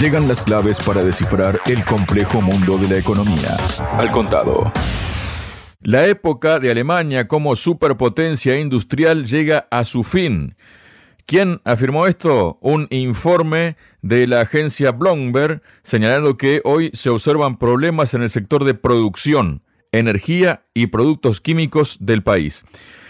Llegan las claves para descifrar el complejo mundo de la economía. Al contado. La época de Alemania como superpotencia industrial llega a su fin. ¿Quién afirmó esto? Un informe de la agencia Bloomberg señalando que hoy se observan problemas en el sector de producción, energía y productos químicos del país.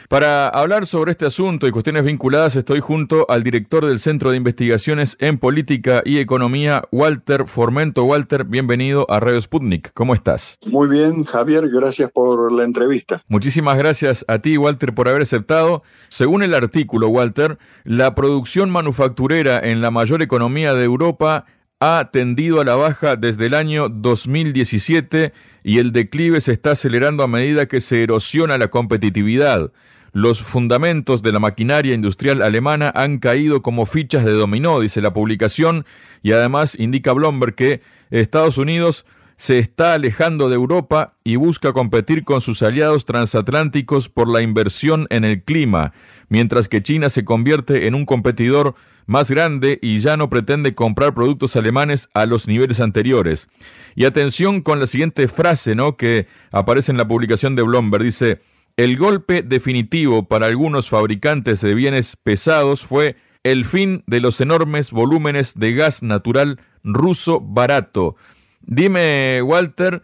Para hablar sobre este asunto y cuestiones vinculadas, estoy junto al director del Centro de Investigaciones en Política y Economía, Walter Formento. Walter, bienvenido a Radio Sputnik. ¿Cómo estás? Muy bien, Javier, gracias por la entrevista. Muchísimas gracias a ti, Walter, por haber aceptado. Según el artículo, Walter, la producción manufacturera en la mayor economía de Europa ha tendido a la baja desde el año 2017 y el declive se está acelerando a medida que se erosiona la competitividad. Los fundamentos de la maquinaria industrial alemana han caído como fichas de dominó, dice la publicación, y además indica Bloomberg que Estados Unidos se está alejando de Europa y busca competir con sus aliados transatlánticos por la inversión en el clima, mientras que China se convierte en un competidor más grande y ya no pretende comprar productos alemanes a los niveles anteriores. Y atención con la siguiente frase, ¿no? que aparece en la publicación de Bloomberg, dice el golpe definitivo para algunos fabricantes de bienes pesados fue el fin de los enormes volúmenes de gas natural ruso barato. Dime, Walter,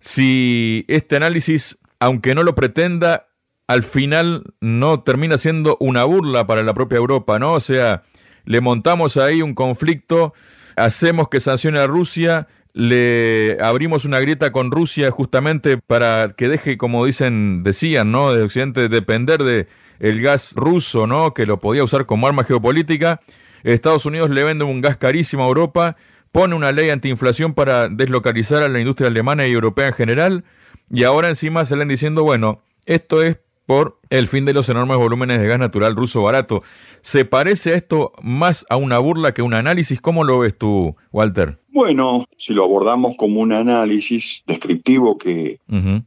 si este análisis, aunque no lo pretenda, al final no termina siendo una burla para la propia Europa, ¿no? O sea, le montamos ahí un conflicto, hacemos que sancione a Rusia le abrimos una grieta con Rusia justamente para que deje, como dicen, decían, ¿no? De Occidente depender de el gas ruso, ¿no? Que lo podía usar como arma geopolítica. Estados Unidos le vende un gas carísimo a Europa, pone una ley antiinflación para deslocalizar a la industria alemana y europea en general, y ahora encima salen diciendo, bueno, esto es por el fin de los enormes volúmenes de gas natural ruso barato. ¿Se parece a esto más a una burla que un análisis? ¿Cómo lo ves tú, Walter? Bueno, si lo abordamos como un análisis descriptivo que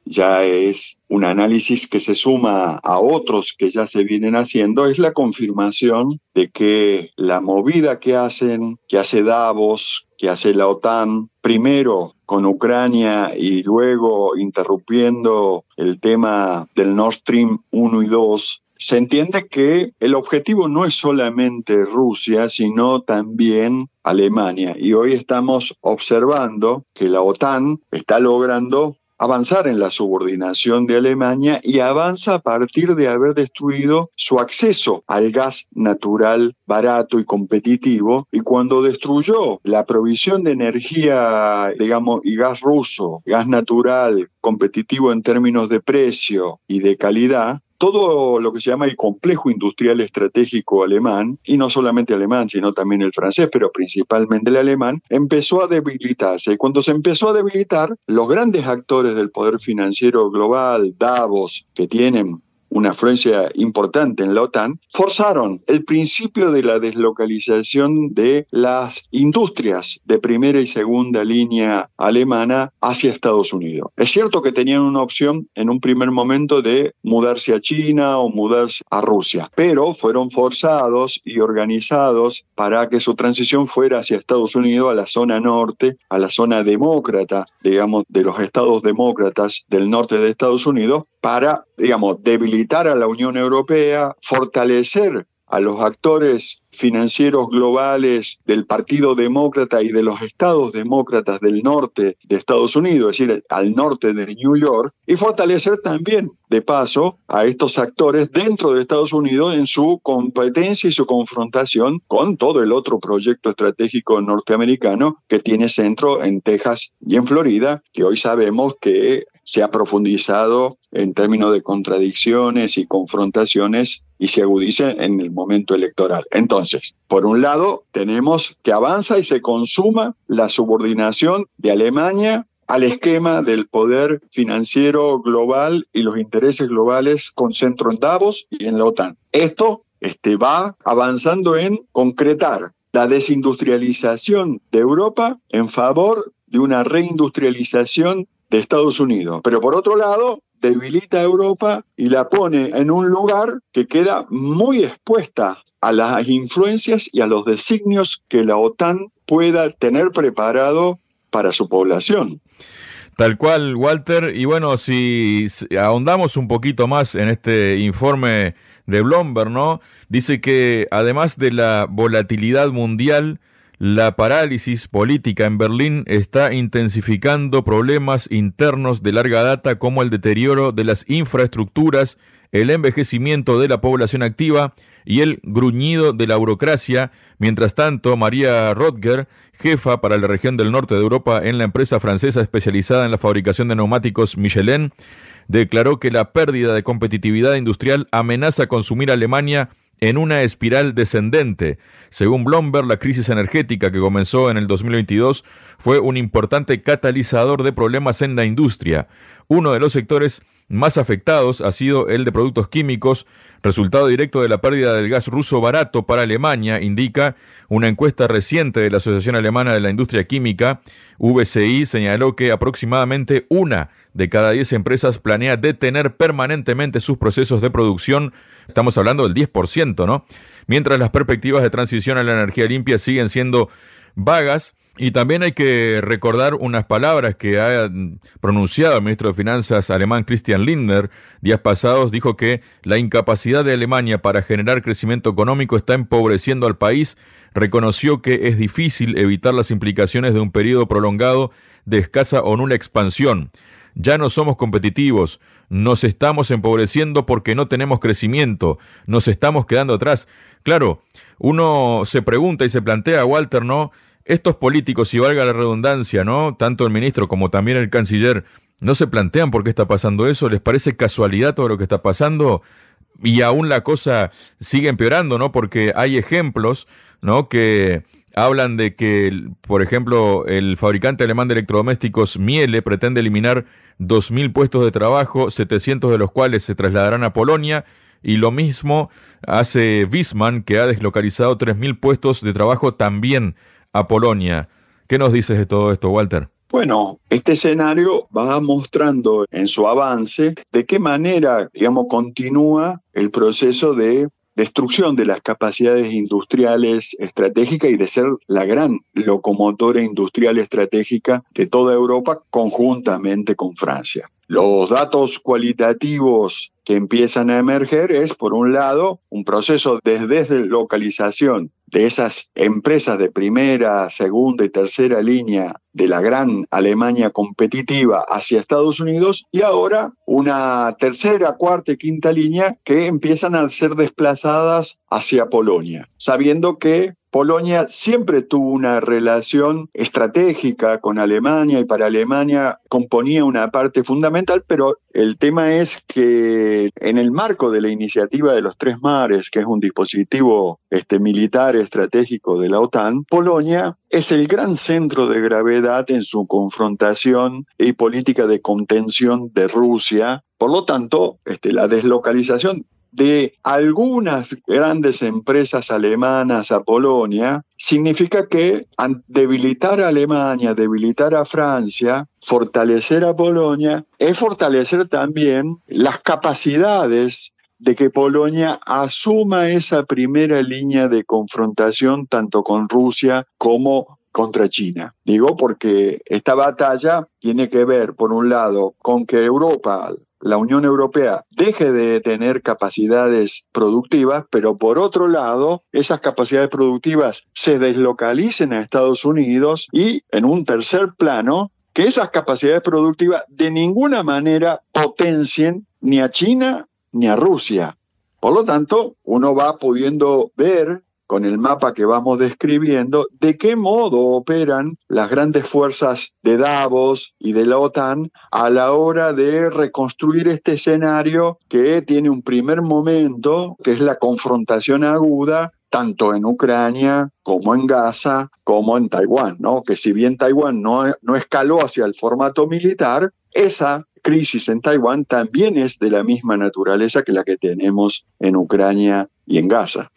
ya es un análisis que se suma a otros que ya se vienen haciendo, es la confirmación de que la movida que hacen, que hace Davos, que hace la OTAN, primero con Ucrania y luego interrumpiendo el tema del Nord Stream 1 y 2, se entiende que el objetivo no es solamente Rusia, sino también Alemania. Y hoy estamos observando que la OTAN está logrando avanzar en la subordinación de Alemania y avanza a partir de haber destruido su acceso al gas natural barato y competitivo y cuando destruyó la provisión de energía, digamos, y gas ruso, gas natural competitivo en términos de precio y de calidad, todo lo que se llama el complejo industrial estratégico alemán, y no solamente alemán, sino también el francés, pero principalmente el alemán, empezó a debilitarse. Y cuando se empezó a debilitar, los grandes actores del poder financiero global, Davos, que tienen una afluencia importante en la OTAN, forzaron el principio de la deslocalización de las industrias de primera y segunda línea alemana hacia Estados Unidos. Es cierto que tenían una opción en un primer momento de mudarse a China o mudarse a Rusia, pero fueron forzados y organizados para que su transición fuera hacia Estados Unidos, a la zona norte, a la zona demócrata, digamos, de los estados demócratas del norte de Estados Unidos, para, digamos, debilitar a la Unión Europea, fortalecer a los actores financieros globales del Partido Demócrata y de los estados demócratas del norte de Estados Unidos, es decir, al norte de New York, y fortalecer también, de paso, a estos actores dentro de Estados Unidos en su competencia y su confrontación con todo el otro proyecto estratégico norteamericano que tiene centro en Texas y en Florida, que hoy sabemos que se ha profundizado en términos de contradicciones y confrontaciones y se agudiza en el momento electoral. Entonces, por un lado, tenemos que avanza y se consuma la subordinación de Alemania al esquema del poder financiero global y los intereses globales con centro en Davos y en la OTAN. Esto este, va avanzando en concretar la desindustrialización de Europa en favor de una reindustrialización de Estados Unidos. Pero por otro lado, debilita a Europa y la pone en un lugar que queda muy expuesta a las influencias y a los designios que la OTAN pueda tener preparado para su población. Tal cual, Walter. Y bueno, si ahondamos un poquito más en este informe de Bloomberg, ¿no? Dice que además de la volatilidad mundial, la parálisis política en Berlín está intensificando problemas internos de larga data como el deterioro de las infraestructuras, el envejecimiento de la población activa y el gruñido de la burocracia. Mientras tanto, María Rodger, jefa para la región del norte de Europa en la empresa francesa especializada en la fabricación de neumáticos Michelin, declaró que la pérdida de competitividad industrial amenaza consumir a Alemania en una espiral descendente. Según Bloomberg, la crisis energética que comenzó en el 2022 fue un importante catalizador de problemas en la industria. Uno de los sectores más afectados ha sido el de productos químicos, resultado directo de la pérdida del gas ruso barato para Alemania, indica una encuesta reciente de la Asociación Alemana de la Industria Química, VCI, señaló que aproximadamente una de cada diez empresas planea detener permanentemente sus procesos de producción, estamos hablando del 10%, ¿no? Mientras las perspectivas de transición a la energía limpia siguen siendo vagas, y también hay que recordar unas palabras que ha pronunciado el ministro de Finanzas alemán Christian Lindner días pasados. Dijo que la incapacidad de Alemania para generar crecimiento económico está empobreciendo al país. Reconoció que es difícil evitar las implicaciones de un periodo prolongado de escasa o nula expansión. Ya no somos competitivos, nos estamos empobreciendo porque no tenemos crecimiento, nos estamos quedando atrás. Claro, uno se pregunta y se plantea, Walter, ¿no? Estos políticos, y valga la redundancia, ¿no? Tanto el ministro como también el canciller, no se plantean por qué está pasando eso, les parece casualidad todo lo que está pasando y aún la cosa sigue empeorando, ¿no? Porque hay ejemplos, ¿no? Que hablan de que, por ejemplo, el fabricante alemán de electrodomésticos Miele pretende eliminar 2.000 puestos de trabajo, 700 de los cuales se trasladarán a Polonia, y lo mismo hace Wisman, que ha deslocalizado 3.000 puestos de trabajo también a Polonia. ¿Qué nos dices de todo esto, Walter? Bueno, este escenario va mostrando en su avance de qué manera, digamos, continúa el proceso de destrucción de las capacidades industriales estratégicas y de ser la gran locomotora industrial estratégica de toda Europa conjuntamente con Francia. Los datos cualitativos que empiezan a emerger es, por un lado, un proceso de deslocalización de esas empresas de primera, segunda y tercera línea de la gran Alemania competitiva hacia Estados Unidos y ahora una tercera, cuarta y quinta línea que empiezan a ser desplazadas hacia Polonia, sabiendo que Polonia siempre tuvo una relación estratégica con Alemania y para Alemania componía una parte fundamental, pero el tema es que en el marco de la iniciativa de los Tres Mares, que es un dispositivo este, militar estratégico de la OTAN, Polonia es el gran centro de gravedad en su confrontación y política de contención de Rusia. Por lo tanto, este, la deslocalización de algunas grandes empresas alemanas a Polonia significa que debilitar a Alemania, debilitar a Francia, fortalecer a Polonia, es fortalecer también las capacidades de que Polonia asuma esa primera línea de confrontación tanto con Rusia como contra China. Digo porque esta batalla tiene que ver, por un lado, con que Europa la Unión Europea deje de tener capacidades productivas, pero por otro lado, esas capacidades productivas se deslocalicen a Estados Unidos y, en un tercer plano, que esas capacidades productivas de ninguna manera potencien ni a China ni a Rusia. Por lo tanto, uno va pudiendo ver con el mapa que vamos describiendo, de qué modo operan las grandes fuerzas de Davos y de la OTAN a la hora de reconstruir este escenario que tiene un primer momento, que es la confrontación aguda tanto en Ucrania como en Gaza, como en Taiwán, ¿no? Que si bien Taiwán no, no escaló hacia el formato militar, esa crisis en Taiwán también es de la misma naturaleza que la que tenemos en Ucrania y en Gaza.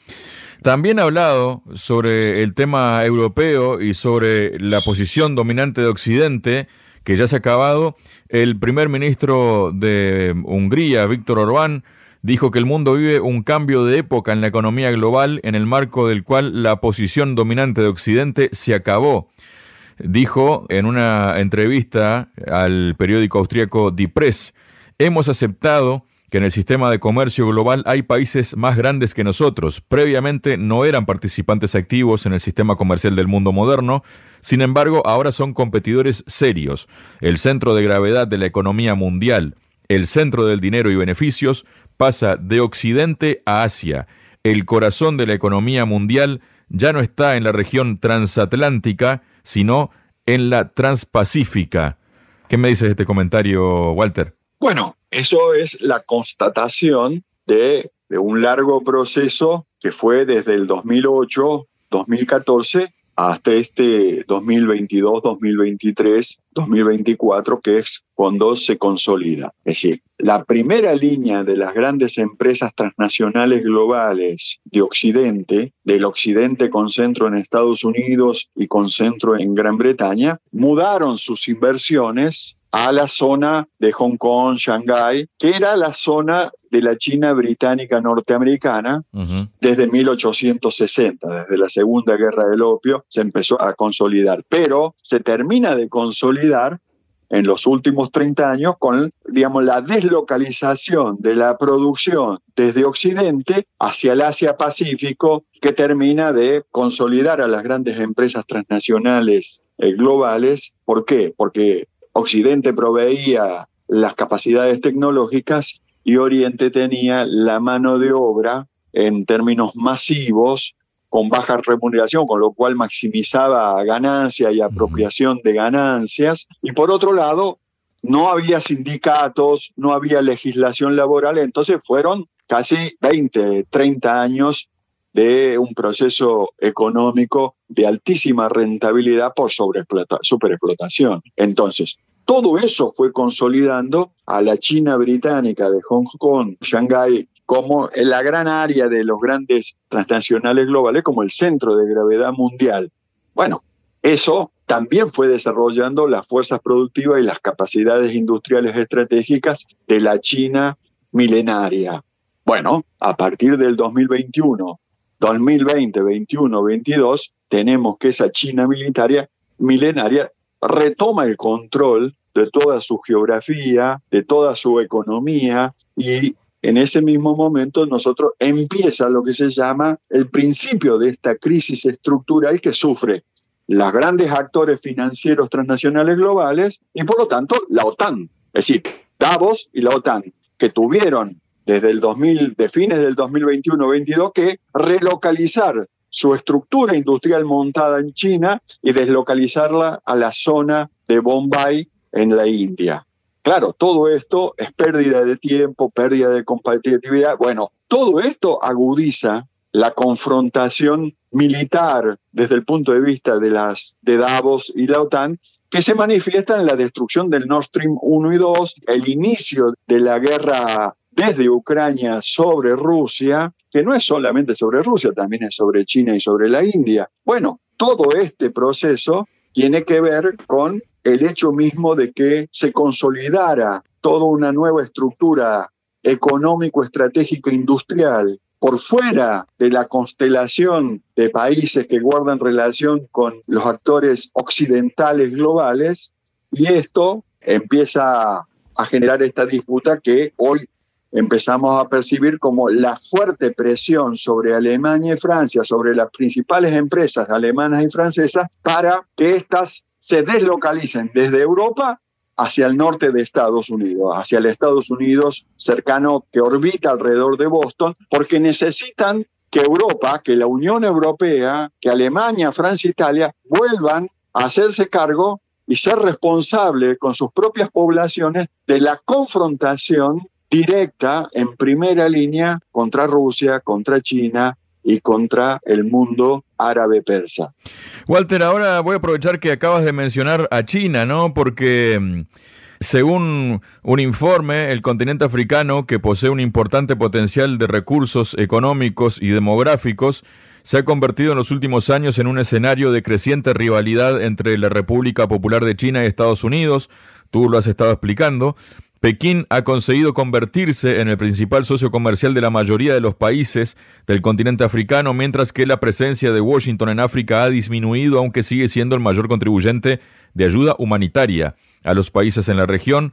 También ha hablado sobre el tema europeo y sobre la posición dominante de Occidente, que ya se ha acabado. El primer ministro de Hungría, Víctor Orbán, dijo que el mundo vive un cambio de época en la economía global en el marco del cual la posición dominante de Occidente se acabó. Dijo en una entrevista al periódico austríaco Die Press, hemos aceptado que en el sistema de comercio global hay países más grandes que nosotros. Previamente no eran participantes activos en el sistema comercial del mundo moderno, sin embargo ahora son competidores serios, el centro de gravedad de la economía mundial, el centro del dinero y beneficios, pasa de Occidente a Asia. El corazón de la economía mundial ya no está en la región transatlántica, sino en la transpacífica. ¿Qué me dices de este comentario, Walter? Bueno, eso es la constatación de, un largo proceso que fue desde el 2008, 2014 hasta este 2022, 2023, 2024, que es cuando se consolida. Es decir, la primera línea de las grandes empresas transnacionales globales de Occidente, del Occidente con centro en Estados Unidos y con centro en Gran Bretaña, mudaron sus inversiones a la zona de Hong Kong, Shanghái, que era la zona de la China británica norteamericana desde 1860, desde la Segunda Guerra del Opio, se empezó a consolidar, pero se termina de consolidar en los últimos 30 años con, digamos, la deslocalización de la producción desde Occidente hacia el Asia-Pacífico, que termina de consolidar a las grandes empresas transnacionales eh, globales. ¿Por qué? Porque Occidente proveía las capacidades tecnológicas y Oriente tenía la mano de obra en términos masivos con baja remuneración, con lo cual maximizaba ganancia y apropiación de ganancias. Y por otro lado, no había sindicatos, no había legislación laboral, entonces fueron casi 20, 30 años de un proceso económico de altísima rentabilidad por superexplotación. Entonces, todo eso fue consolidando a la China británica de Hong Kong, Shanghái, como la gran área de los grandes transnacionales globales, como el centro de gravedad mundial. Bueno, eso también fue desarrollando las fuerzas productivas y las capacidades industriales estratégicas de la China milenaria. Bueno, a partir del 2021, 2020, 21, 22, tenemos que esa China militaria, milenaria retoma el control de toda su geografía, de toda su economía y en ese mismo momento nosotros empieza lo que se llama el principio de esta crisis estructural que sufre los grandes actores financieros transnacionales globales y por lo tanto la OTAN, es decir, Davos y la OTAN, que tuvieron desde el 2000, de fines del 2021-22 que relocalizar su estructura industrial montada en China y deslocalizarla a la zona de Bombay en la India. Claro, todo esto es pérdida de tiempo, pérdida de competitividad. Bueno, todo esto agudiza la confrontación militar desde el punto de vista de las de Davos y la OTAN que se manifiesta en la destrucción del Nord Stream 1 y 2, el inicio de la guerra desde Ucrania sobre Rusia, que no es solamente sobre Rusia, también es sobre China y sobre la India. Bueno, todo este proceso tiene que ver con el hecho mismo de que se consolidara toda una nueva estructura económico, estratégico, industrial por fuera de la constelación de países que guardan relación con los actores occidentales globales y esto empieza a generar esta disputa que hoy empezamos a percibir como la fuerte presión sobre Alemania y Francia, sobre las principales empresas alemanas y francesas, para que éstas se deslocalicen desde Europa hacia el norte de Estados Unidos, hacia el Estados Unidos cercano que orbita alrededor de Boston, porque necesitan que Europa, que la Unión Europea, que Alemania, Francia, Italia vuelvan a hacerse cargo y ser responsable con sus propias poblaciones de la confrontación directa en primera línea contra Rusia, contra China y contra el mundo árabe persa. Walter, ahora voy a aprovechar que acabas de mencionar a China, ¿no? Porque mm, según un informe, el continente africano, que posee un importante potencial de recursos económicos y demográficos, se ha convertido en los últimos años en un escenario de creciente rivalidad entre la República Popular de China y Estados Unidos, tú lo has estado explicando, Pekín ha conseguido convertirse en el principal socio comercial de la mayoría de los países del continente africano, mientras que la presencia de Washington en África ha disminuido, aunque sigue siendo el mayor contribuyente de ayuda humanitaria a los países en la región.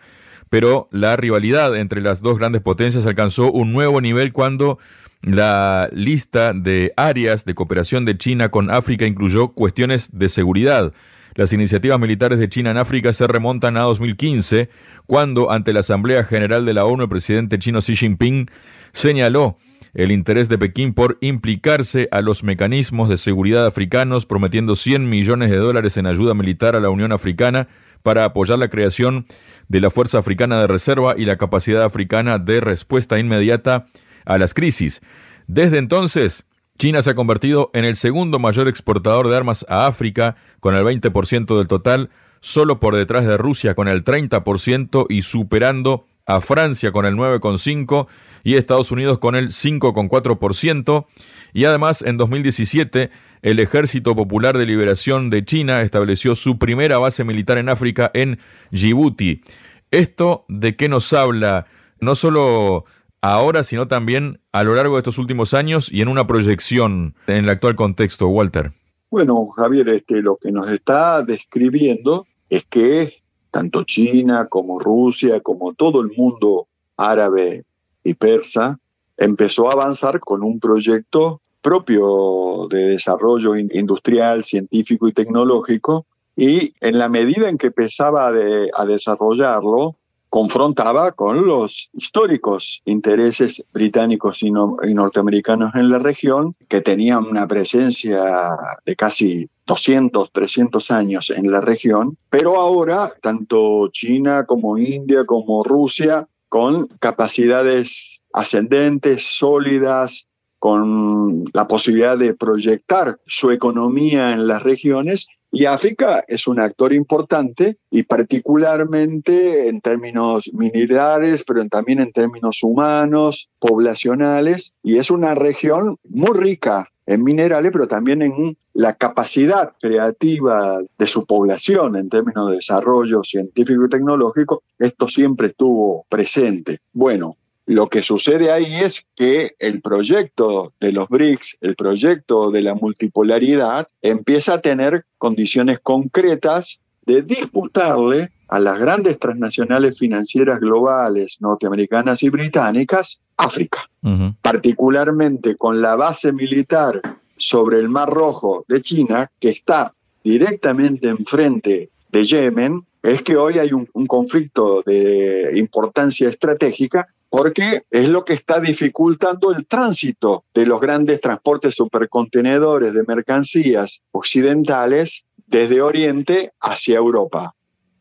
Pero la rivalidad entre las dos grandes potencias alcanzó un nuevo nivel cuando la lista de áreas de cooperación de China con África incluyó cuestiones de seguridad. Las iniciativas militares de China en África se remontan a 2015, cuando ante la Asamblea General de la ONU el presidente chino Xi Jinping señaló el interés de Pekín por implicarse a los mecanismos de seguridad africanos, prometiendo 100 millones de dólares en ayuda militar a la Unión Africana para apoyar la creación de la Fuerza Africana de Reserva y la capacidad africana de respuesta inmediata a las crisis. Desde entonces, China se ha convertido en el segundo mayor exportador de armas a África, con el 20% del total, solo por detrás de Rusia con el 30% y superando a Francia con el 9,5% y Estados Unidos con el 5,4%. Y además, en 2017, el Ejército Popular de Liberación de China estableció su primera base militar en África en Djibouti. ¿Esto de qué nos habla? No solo ahora, sino también a lo largo de estos últimos años y en una proyección en el actual contexto, Walter? Bueno, Javier, este, lo que nos está describiendo es que tanto China como Rusia, como todo el mundo árabe y persa, empezó a avanzar con un proyecto propio de desarrollo industrial, científico y tecnológico, y en la medida en que empezaba a desarrollarlo, confrontaba con los históricos intereses británicos y, norteamericanos en la región, que tenían una presencia de casi 200, 300 años en la región, pero ahora tanto China como India como Rusia, con capacidades ascendentes, sólidas, con la posibilidad de proyectar su economía en las regiones, y África es un actor importante y particularmente en términos minerales, pero también en términos humanos, poblacionales, y es una región muy rica en minerales, pero también en la capacidad creativa de su población en términos de desarrollo científico y tecnológico, esto siempre estuvo presente. Bueno, lo que sucede ahí es que el proyecto de los BRICS, el proyecto de la multipolaridad, empieza a tener condiciones concretas de disputarle a las grandes transnacionales financieras globales norteamericanas y británicas África, particularmente con la base militar sobre el Mar Rojo de China, que está directamente enfrente de Yemen, es que hoy hay un conflicto de importancia estratégica porque es lo que está dificultando el tránsito de los grandes transportes supercontenedores de mercancías occidentales desde Oriente hacia Europa.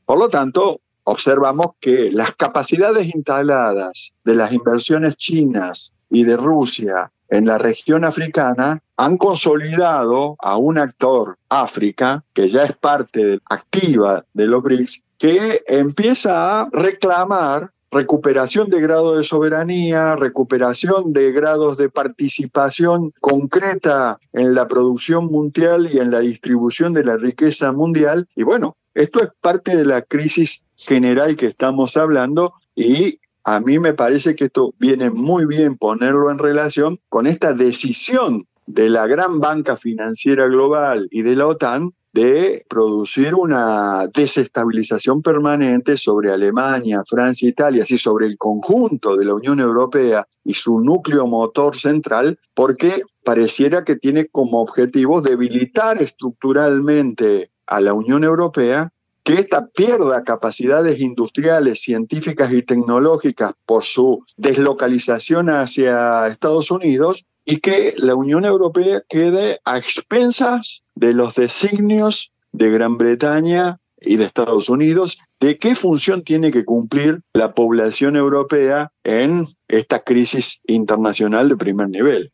Por lo tanto, observamos que las capacidades instaladas de las inversiones chinas y de Rusia en la región africana han consolidado a un actor, África, que ya es parte activa de los BRICS, que empieza a reclamar recuperación de grado de soberanía, recuperación de grados de participación concreta en la producción mundial y en la distribución de la riqueza mundial. Y bueno, esto es parte de la crisis general que estamos hablando y a mí me parece que esto viene muy bien ponerlo en relación con esta decisión de la gran banca financiera global y de la OTAN de producir una desestabilización permanente sobre Alemania, Francia, Italia, así sobre el conjunto de la Unión Europea y su núcleo motor central, porque pareciera que tiene como objetivo debilitar estructuralmente a la Unión Europea que ésta pierda capacidades industriales, científicas y tecnológicas por su deslocalización hacia Estados Unidos y que la Unión Europea quede a expensas de los designios de Gran Bretaña y de Estados Unidos de qué función tiene que cumplir la población europea en esta crisis internacional de primer nivel.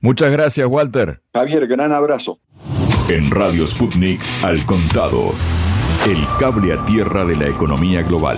Muchas gracias, Walter. Javier, gran abrazo. En Radio Sputnik, al contado, el cable a tierra de la economía global.